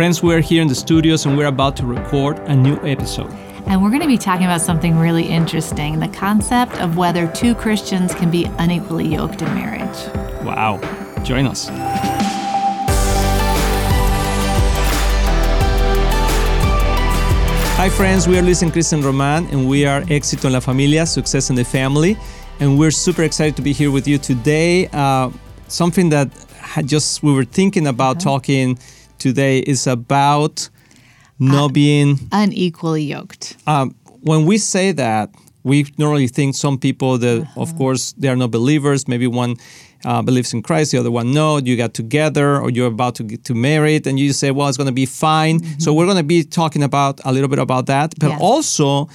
Friends, we're here in the studios and we're about to record a new episode. And we're going to be talking about something really interesting the concept of whether two Christians can be unequally yoked in marriage. Wow. Join us. Hi, friends. We are Luis and Kristen Roman, and we are Éxito en la Familia, Success in the Family. And we're super excited to be here with you today. Uh, something that just we were thinking about uh-huh. talking today is about not uh, being unequally yoked. Um, when we say that, we normally think some people that, uh-huh. of course, they are not believers. Maybe one uh, believes in Christ, the other one no. You got together, or you're about to get to married, and you say, "Well, it's going to be fine." Mm-hmm. So we're going to be talking about a little bit about that, but also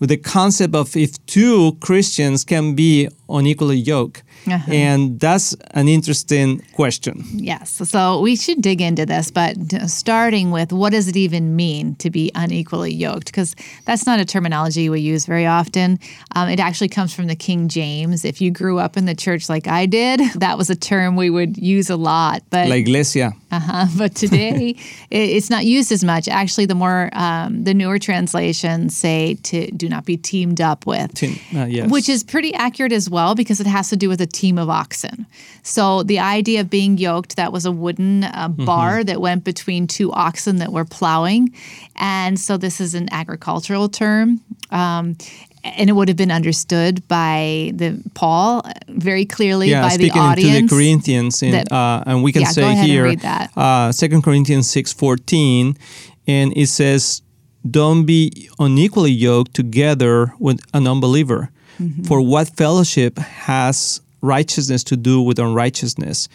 with the concept of if two Christians can be unequally yoked. Uh-huh. And that's an interesting question. Yes. So we should dig into this, but starting with what does it even mean to be unequally yoked? Because that's not a terminology we use very often. Um, it actually comes from the King James. If you grew up in the church like I did, that was a term we would use a lot. But La iglesia. Uh-huh. But today, it's not used as much. Actually, the more um, the newer translations say to do not be teamed up with, Team, uh, yes. which is pretty accurate as well because it has to do with a team of oxen. So the idea of being yoked, that was a wooden uh, mm-hmm. bar mm-hmm. that went between two oxen that were plowing. And so this is an agricultural term. Um, and it would have been understood by the Paul very clearly yeah, by the audience. to the Corinthians, in, that, uh, and we can yeah, say here, uh, Second Corinthians six fourteen, and it says, "Don't be unequally yoked together with an unbeliever." Mm-hmm. For what fellowship has righteousness to do with unrighteousness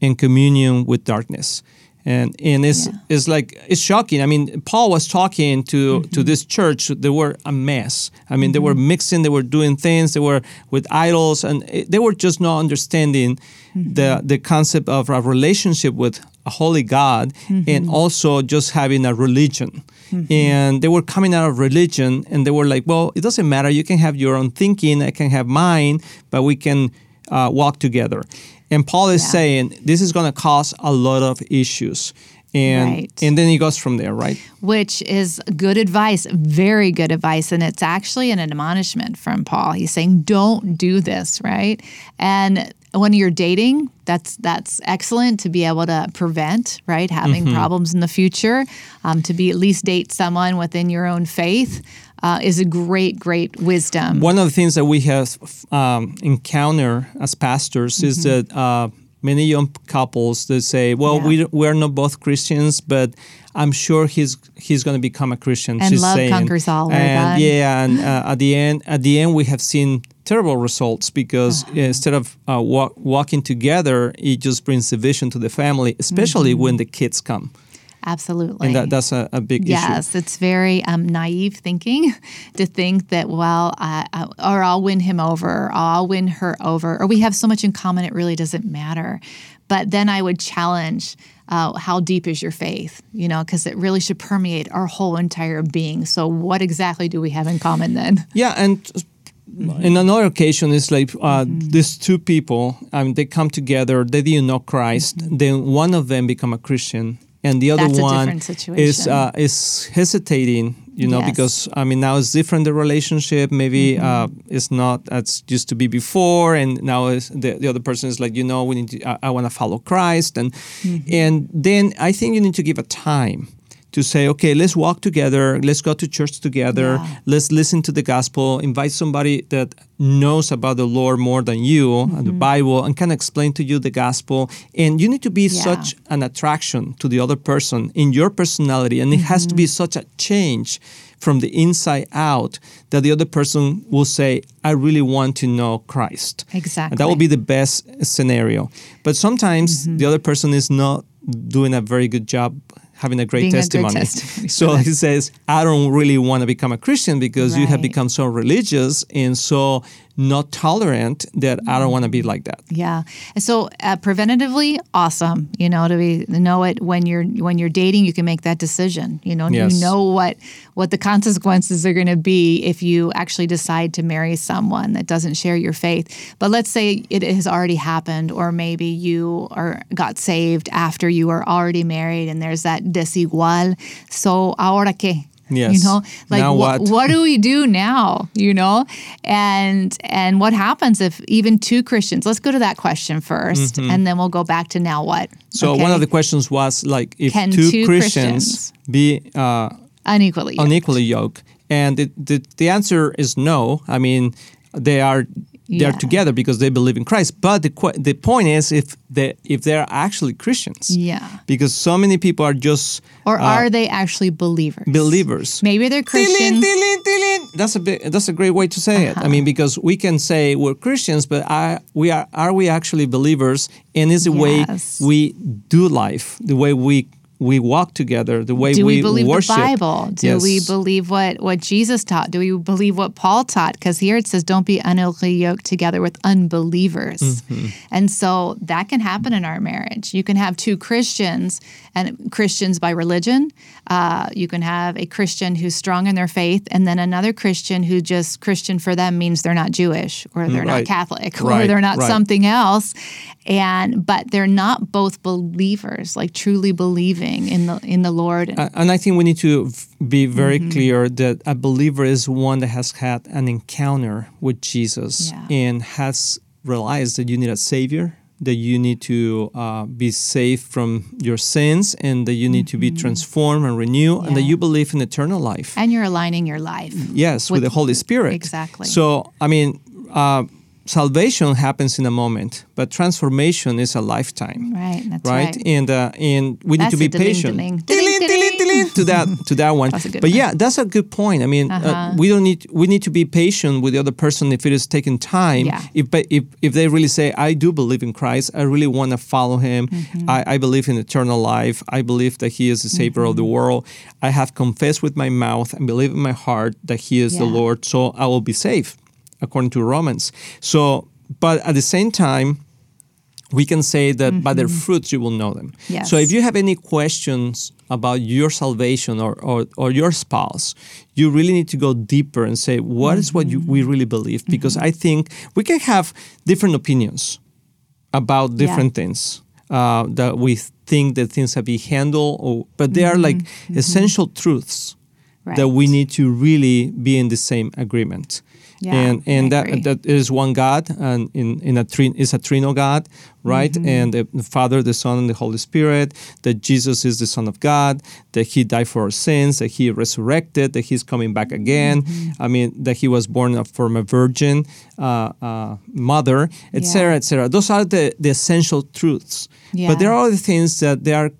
and communion with darkness? And and it's yeah. it's like it's shocking. I mean, Paul was talking to mm-hmm. to this church. They were a mess. I mean, mm-hmm. they were mm-hmm. mixing. They were doing things. They were with idols, and it, they were just not understanding mm-hmm. the the concept of a relationship with a holy God, and mm-hmm. also just having a religion. Mm-hmm. And they were coming out of religion, and they were like, "Well, it doesn't matter. You can have your own thinking. I can have mine, but we can." Uh, walk together. And Paul is yeah. saying this is going to cause a lot of issues. And, right. and then he goes from there, right? Which is good advice, very good advice. And it's actually an admonishment from Paul. He's saying, don't do this, right? And when you're dating, that's that's excellent to be able to prevent right having mm-hmm. problems in the future. Um, to be at least date someone within your own faith uh, is a great, great wisdom. One of the things that we have um, encountered as pastors mm-hmm. is that uh, many young couples that say, "Well, yeah. we we're not both Christians, but I'm sure he's he's going to become a Christian." And love saying. conquers all. And yeah, and uh, at the end, at the end, we have seen terrible results because uh-huh. instead of uh, walk, walking together, it just brings division to the family, especially mm-hmm. when the kids come. Absolutely. And that, that's a, a big yes, issue. Yes, it's very um, naive thinking to think that, well, I, I, or I'll win him over, or I'll win her over, or we have so much in common it really doesn't matter. But then I would challenge uh, how deep is your faith, you know, because it really should permeate our whole entire being. So, what exactly do we have in common then? Yeah, and in another occasion it's like uh, mm-hmm. these two people um, they come together they didn't know christ mm-hmm. then one of them become a christian and the other That's one is uh, is hesitating you know yes. because i mean now it's different the relationship maybe mm-hmm. uh, it's not as used to be before and now the, the other person is like you know we need to i, I want to follow christ and mm-hmm. and then i think you need to give a time to say, okay, let's walk together, let's go to church together, yeah. let's listen to the gospel, invite somebody that knows about the Lord more than you, mm-hmm. the Bible, and can explain to you the gospel. And you need to be yeah. such an attraction to the other person in your personality, and it mm-hmm. has to be mm-hmm. such a change from the inside out that the other person will say, I really want to know Christ. Exactly. And that will be the best scenario. But sometimes mm-hmm. the other person is not doing a very good job having a great Being testimony. A great testimony so he says, I don't really want to become a Christian because right. you have become so religious and so not tolerant that I don't want to be like that. Yeah. So uh, preventatively, awesome. You know, to be know it when you're when you're dating, you can make that decision. You know, yes. you know what what the consequences are going to be if you actually decide to marry someone that doesn't share your faith. But let's say it has already happened, or maybe you are got saved after you are already married, and there's that desigual. So, ahora qué? Yes. You know, like now what? what? do we do now? You know, and and what happens if even two Christians? Let's go to that question 1st and then we'll go back to now what. Mm-hmm. So one of the questions was like if Can two, two Christians, be uh, unequally. yoked. unequally yoked, and the, the the answer is no. I mean, they are they are Yeah. together because they believe in Christ. But the the point is if they if they're actually Christians, Yeah. because so many people are just Or uh, are they actually believers? believers. Maybe they're Christians. tilin, tilin. That's a bit, that's a great way to say it. I mean, because we can say we're Christians, but are we are are we actually believers? And is the way we do life, the way we we walk together, the way Do we, we, believe worship. the Bible? Do we believe what, what Jesus taught? Do we believe what Paul taught? Because here it says, don't be unequally yoked together with unbelievers. Mm-hmm. And so that can happen in our marriage. You can have two Christians, and Christians by religion. Uh, you can have a Christian who's strong in their faith, and then another Christian who just Christian for them means they're not Jewish or they're Right. not Catholic or Right, they're not right. something else. And but they're not both believers, like truly believing in the in the Lord. Uh, and I think we need to be very Mm-hmm. clear that a believer is one that has had an encounter with Jesus Yeah. and has realized that you need a savior, that you need to uh, be saved from your sins, and that you need to be transformed and renewed, and that Mm-hmm. You believe in eternal life. and you're aligning your life. Yes, with, with- the Holy Spirit. exactly. So, I mean, uh, salvation happens in a moment, but transformation is a lifetime. Right, that's right? right. And uh, and we need to be patient. to that to that one. That's but one. yeah, that's a good point. I mean, uh Uh-huh. we don't need we need to be patient with the other person if it is taking time. Yeah. If but if if they really say, I do believe in Christ, I really want to follow Him. Mm-hmm. I, I believe in eternal life. I believe that He is the Savior of the Mm-hmm. world. I have confessed with my mouth and believe in my heart that He is the Lord. So I will be saved, according to Romans. So, but at the same time we can say that by their fruits you will know them. Mm-hmm. Yes. So if you have any questions about your salvation or, or, or your spouse, you really need to go deeper and say, what is what you, we Mm-hmm. really believe? Because I think we can have different opinions about different things. Uh, that we think that things have been handled, or, but they are like essential truths that we Mm-hmm. Need to really be in the same agreement. Yeah, and and that that is one God and in in a three is a trino God, right? Mm-hmm. And the, the Father, the Son, and the Holy Spirit. That Jesus is the Son of God. That He died for our sins. That He resurrected. That He's coming back again. Mm-hmm. I mean that He was born from a virgin uh, uh, mother, etc., Yeah. etc. Those are the the essential truths. Yeah. But there are other things that they are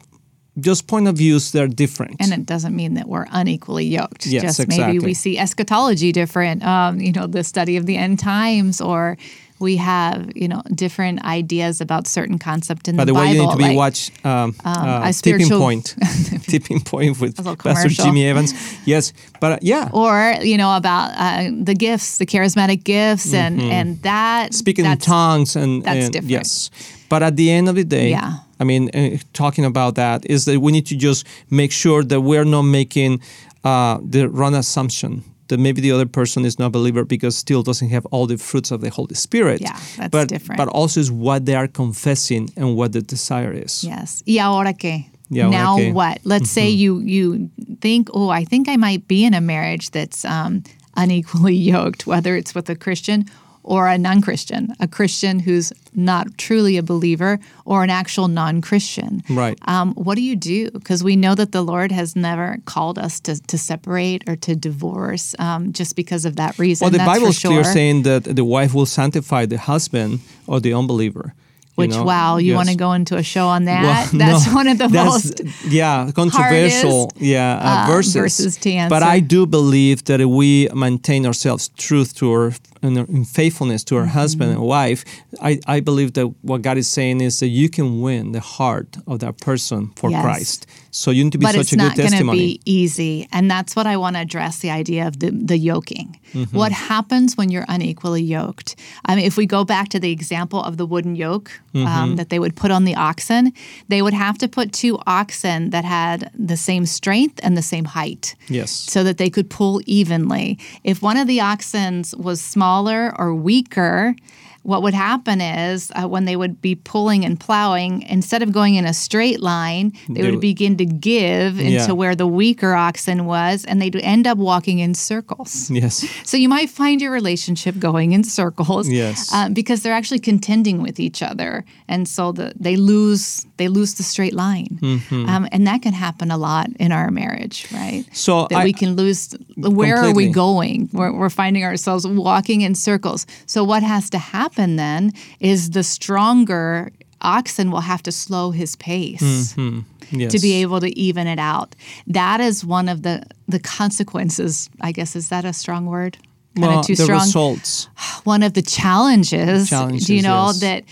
just point of views that are different. And it doesn't mean that we're unequally yoked. Yes, Just maybe we see eschatology different, um, you know, the study of the end times, or we have, you know, different ideas about certain concept in By the, the way, Bible. you need to be like- watch um, uh, a tipping spiritual- point, tipping point with Pastor. Jimmy Evans. Yes, but uh, yeah, or you know about uh, the gifts, the charismatic gifts, and and that Mm-hmm. speaking in tongues and, that's and different. yes. But at the end of the day, Yeah. I mean, uh, talking about that is that we need to just make sure that we're not making uh, the wrong assumption that maybe the other person is not a believer because still doesn't have all the fruits of the Holy Spirit. Yeah, that's but, different. But also is what they are confessing and what the desire is. Yes. Y ahora qué? Y ahora now qué? what? Let's say you you think, oh, I think I might be in a marriage that's um, unequally yoked, whether it's with a Christian or a non-Christian, a Christian who's not truly a believer or an actual non-Christian. Right. Um, what do you do? Because we know that the Lord has never called us to, to separate or to divorce um, just because of that reason. Well, the That's Bible is clear saying that the wife will sanctify the husband or the unbeliever. Which know? wow, you Yes. want to go into a show on that? Well, that's no, one of the most yeah controversial yeah uh, uh, verses. verses to But. I do believe that if we maintain ourselves truth to our and in faithfulness to our husband Mm-hmm. and wife, I, I believe that what God is saying is that you can win the heart of that person for Yes. Christ. So you need to be but such it's not going to be easy and that's what i want to address the idea of the, the yoking Mm-hmm. what happens when you're unequally yoked i mean if we go back to the example of the wooden yoke Mm-hmm. um, that they would put on the oxen they would have to put two oxen that had the same strength and the same height yes. so that they could pull evenly. If one of the oxens was smaller or weaker, what would happen is uh, when they would be pulling and plowing, instead of going in a straight line, they, they would begin to give into where the weaker oxen was, and they'd end up walking in circles. Yes. So you might find your relationship going in circles. Yes. Um, because they're actually contending with each other, and so the, they lose they lose the straight line, mm-hmm. um, and that can happen a lot in our marriage, right? So that I, we can lose. Where completely. are we going? We're, we're finding ourselves walking in circles. So what has to happen? Happen then is the stronger oxen will have to slow his pace mm-hmm. yes. to be able to even it out. That is one of the the consequences. I guess is that a strong word? Kind well, of too the strong. results. One of the challenges. Challenges, you know yes. that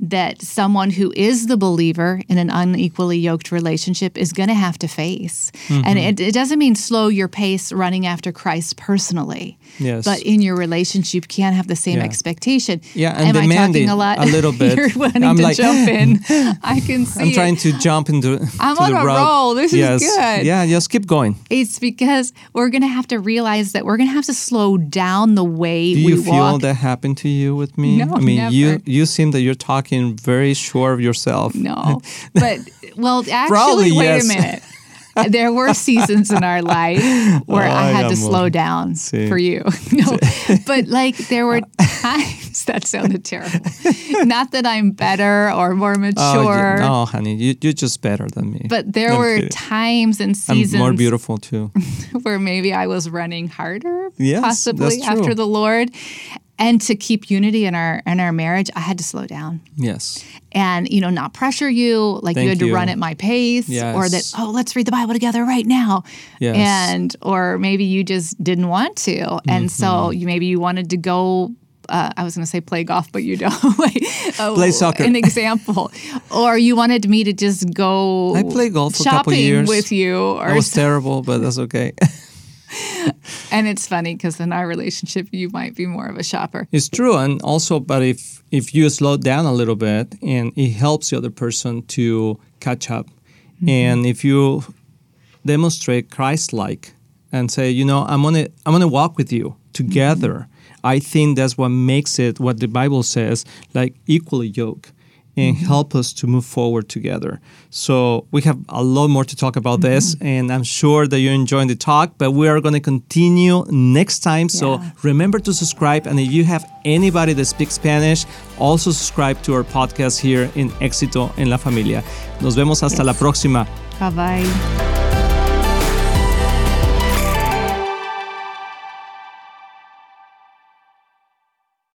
that someone who is the believer in an unequally yoked relationship is going to have to face. Mm-hmm. And it, it, doesn't mean slow your pace running after Christ personally. Yes. But in your relationship, you can't have the same yeah. expectation. Yeah, and Am demanding talking a, lot? a little bit. You're wanting I'm to like, jump in. I can see. I'm trying to jump into. I'm on a road. roll. This yes. is good. Yeah, just keep going. It's because we're going to have to realize that we're going to have to slow down the way Do we you feel that happened to you with me? No, I mean, never. you you seem that you're talking very sure of yourself. No, but well, actually, Probably, wait yes. a minute. there were seasons in our life where oh, I had to slow down for you. No, but like there were times that sounded terrible. Not that I'm better or more mature. Oh, yeah. No, honey, you, you're just better than me. But there were kidding. times and seasons. I'm more beautiful too. where maybe I was running harder, yes, possibly after the Lord and to keep unity in our in our marriage i had to slow down yes and you know not pressure you like Thank you had to you. run at my pace yes. or that oh let's read the bible together right now yes. and or maybe you just didn't want to and mm-hmm. so you maybe you wanted to go uh, I was going to say play golf, but you don't. oh, play soccer. An example, or you wanted me to just go. I play golf for a couple years with you. Or it was terrible, but that's okay. and it's funny because in our relationship, you might be more of a shopper. It's true, and also, but if if you slow down a little bit, and it helps the other person to catch up, mm-hmm. and if you demonstrate Christ-like and say, you know, I'm gonna I'm gonna walk with you together. Mm-hmm. I think that's what makes it what the Bible says, like equally yoked and mm-hmm. help us to move forward together. So we have a lot more to talk about mm-hmm. this, and I'm sure that you're enjoying the talk, but we are going to continue next time. Yeah. So remember to subscribe, and if you have anybody that speaks Spanish, also subscribe to our podcast here in Éxito en la Familia. Nos vemos hasta yes. la próxima. Bye bye.